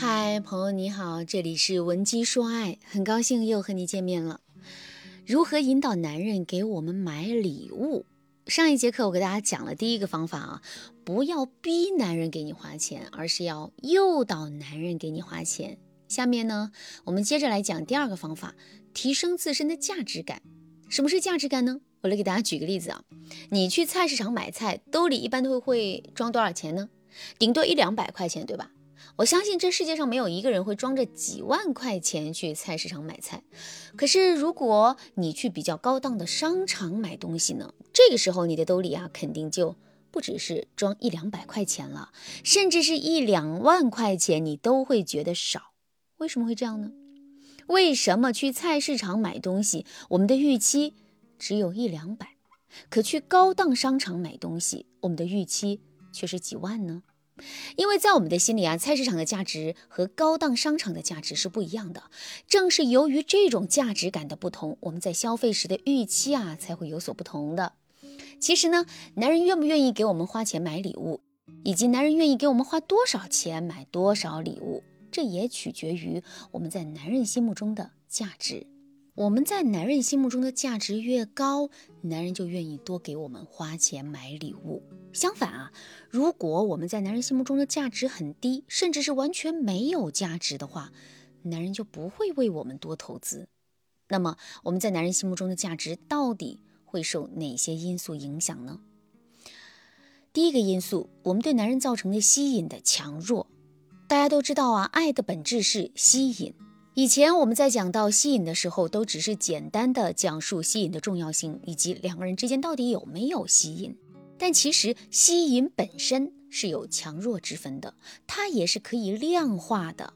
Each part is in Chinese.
嗨，朋友你好，这里是文姬说爱，很高兴又和你见面了。如何引导男人给我们买礼物？上一节课我给大家讲了第一个方法啊，不要逼男人给你花钱，而是要诱导男人给你花钱。下面呢，我们接着来讲第二个方法，提升自身的价值感。什么是价值感呢？我来给大家举个例子啊，你去菜市场买菜，兜里一般都会装多少钱呢？顶多一两百块钱，对吧？我相信这世界上没有一个人会装着几万块钱去菜市场买菜。可是如果你去比较高档的商场买东西呢？这个时候你的兜里啊，肯定就不只是装一两百块钱了，甚至是一两万块钱，你都会觉得少。为什么会这样呢？为什么去菜市场买东西，我们的预期只有一两百，可去高档商场买东西，我们的预期却是几万呢？因为在我们的心里啊，菜市场的价值和高档商场的价值是不一样的。正是由于这种价值感的不同，我们在消费时的预期啊才会有所不同的。其实呢，男人愿不愿意给我们花钱买礼物，以及男人愿意给我们花多少钱买多少礼物，这也取决于我们在男人心目中的价值。我们在男人心目中的价值越高，男人就愿意多给我们花钱买礼物。相反啊，如果我们在男人心目中的价值很低，甚至是完全没有价值的话，男人就不会为我们多投资。那么我们在男人心目中的价值到底会受哪些因素影响呢？第一个因素，我们对男人造成的吸引的强弱。大家都知道啊，爱的本质是吸引。以前我们在讲到吸引的时候，都只是简单的讲述吸引的重要性，以及两个人之间到底有没有吸引。但其实吸引本身是有强弱之分的，它也是可以量化的。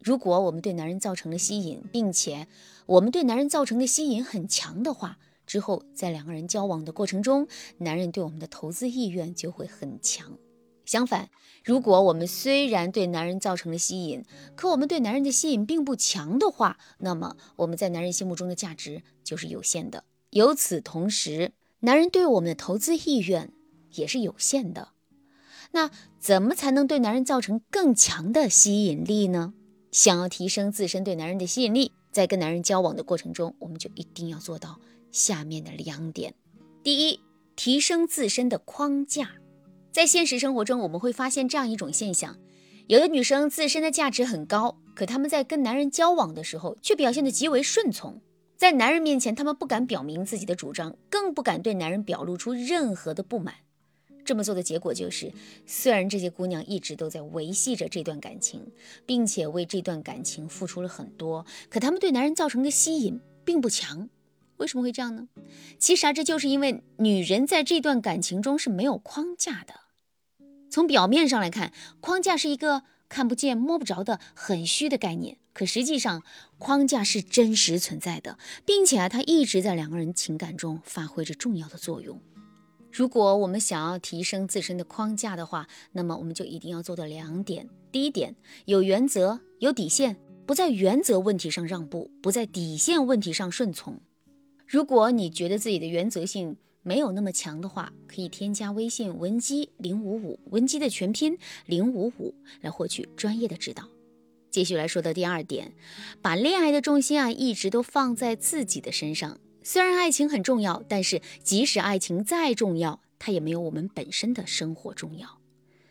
如果我们对男人造成了吸引，并且我们对男人造成的吸引很强的话，之后在两个人交往的过程中，男人对我们的投资意愿就会很强。相反，如果我们虽然对男人造成了吸引，可我们对男人的吸引并不强的话，那么我们在男人心目中的价值就是有限的。由此同时，男人对我们的投资意愿也是有限的。那怎么才能对男人造成更强的吸引力呢？想要提升自身对男人的吸引力，在跟男人交往的过程中，我们就一定要做到下面的两点：第一，提升自身的框架。在现实生活中，我们会发现这样一种现象：有的女生自身的价值很高，可她们在跟男人交往的时候，却表现得极为顺从。在男人面前，她们不敢表明自己的主张，更不敢对男人表露出任何的不满。这么做的结果就是，虽然这些姑娘一直都在维系着这段感情，并且为这段感情付出了很多，可她们对男人造成的吸引并不强。为什么会这样呢？其实啊，这就是因为女人在这段感情中是没有框架的。从表面上来看，框架是一个看不见、摸不着的很虚的概念。可实际上，框架是真实存在的，并且啊，它一直在两个人情感中发挥着重要的作用。如果我们想要提升自身的框架的话，那么我们就一定要做到两点：第一点，有原则、有底线，不在原则问题上让步，不在底线问题上顺从。如果你觉得自己的原则性，没有那么强的话，可以添加微信文姬零五五，文姬的全拼零五五，来获取专业的指导。继续来说的第二点，把恋爱的重心啊一直都放在自己的身上。虽然爱情很重要，但是即使爱情再重要，它也没有我们本身的生活重要。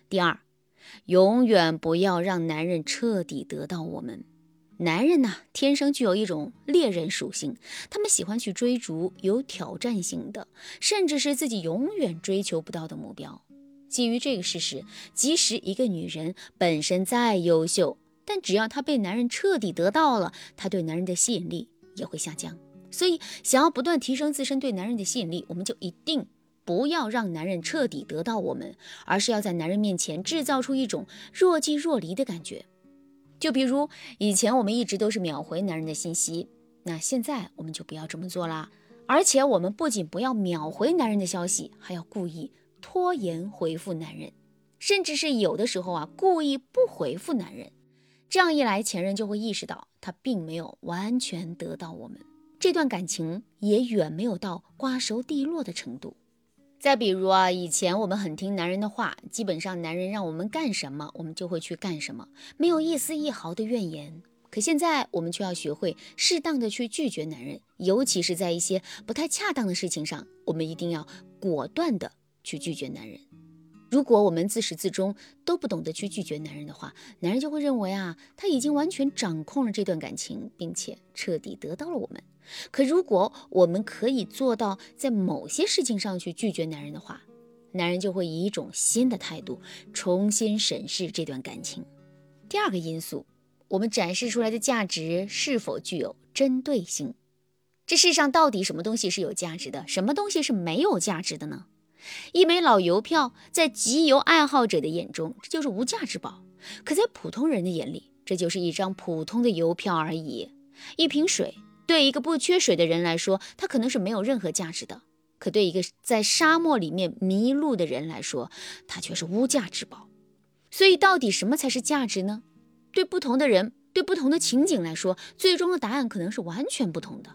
第二，永远不要让男人彻底得到我们。男人呢，天生具有一种猎人属性，他们喜欢去追逐有挑战性的，甚至是自己永远追求不到的目标。基于这个事实，即使一个女人本身再优秀，但只要她被男人彻底得到了，她对男人的吸引力也会下降。所以，想要不断提升自身对男人的吸引力，我们就一定不要让男人彻底得到我们，而是要在男人面前制造出一种若即若离的感觉。就比如以前我们一直都是秒回男人的信息，那现在我们就不要这么做啦。而且我们不仅不要秒回男人的消息，还要故意拖延回复男人，甚至是有的时候啊故意不回复男人。这样一来，前任就会意识到他并没有完全得到我们，这段感情也远没有到瓜熟蒂落的程度。再比如啊，以前我们很听男人的话，基本上男人让我们干什么，我们就会去干什么，没有一丝一毫的怨言。可现在我们却要学会适当的去拒绝男人，尤其是在一些不太恰当的事情上，我们一定要果断的去拒绝男人。如果我们自始至终都不懂得去拒绝男人的话，男人就会认为啊，他已经完全掌控了这段感情，并且彻底得到了我们。可如果我们可以做到在某些事情上去拒绝男人的话，男人就会以一种新的态度重新审视这段感情。第二个因素，我们展示出来的价值是否具有针对性？这世上到底什么东西是有价值的，什么东西是没有价值的呢？一枚老邮票在集邮爱好者的眼中，这就是无价之宝；可在普通人的眼里，这就是一张普通的邮票而已。一瓶水。对一个不缺水的人来说，它可能是没有任何价值的；可对一个在沙漠里面迷路的人来说，它却是无价之宝。所以，到底什么才是价值呢？对不同的人，对不同的情景来说，最终的答案可能是完全不同的。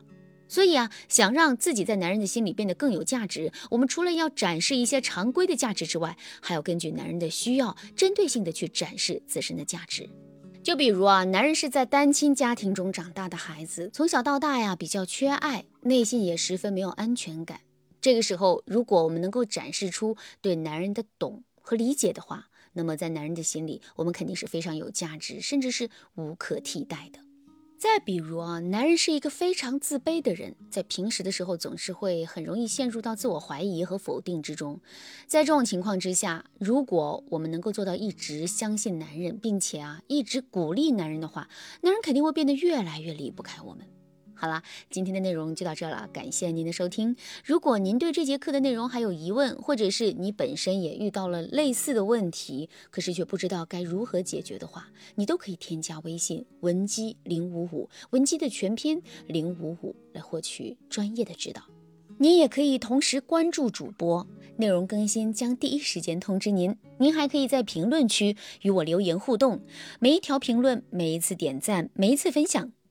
所以啊，想让自己在男人的心里变得更有价值，我们除了要展示一些常规的价值之外，还要根据男人的需要，针对性的去展示自身的价值。就比如啊，男人是在单亲家庭中长大的孩子，从小到大呀比较缺爱，内心也十分没有安全感。这个时候，如果我们能够展示出对男人的懂和理解的话，那么在男人的心里，我们肯定是非常有价值，甚至是无可替代的。再比如啊，男人是一个非常自卑的人，在平时的时候总是会很容易陷入到自我怀疑和否定之中。在这种情况之下，如果我们能够做到一直相信男人，并且啊一直鼓励男人的话，男人肯定会变得越来越离不开我们。好了，今天的内容就到这了，感谢您的收听。如果您对这节课的内容还有疑问，或者是你本身也遇到了类似的问题，可是却不知道该如何解决的话，你都可以添加微信文姬零五五，文姬的全拼零五五来获取专业的指导。您也可以同时关注主播，内容更新将第一时间通知您。您还可以在评论区与我留言互动，每一条评论、每一次点赞、每一次分享。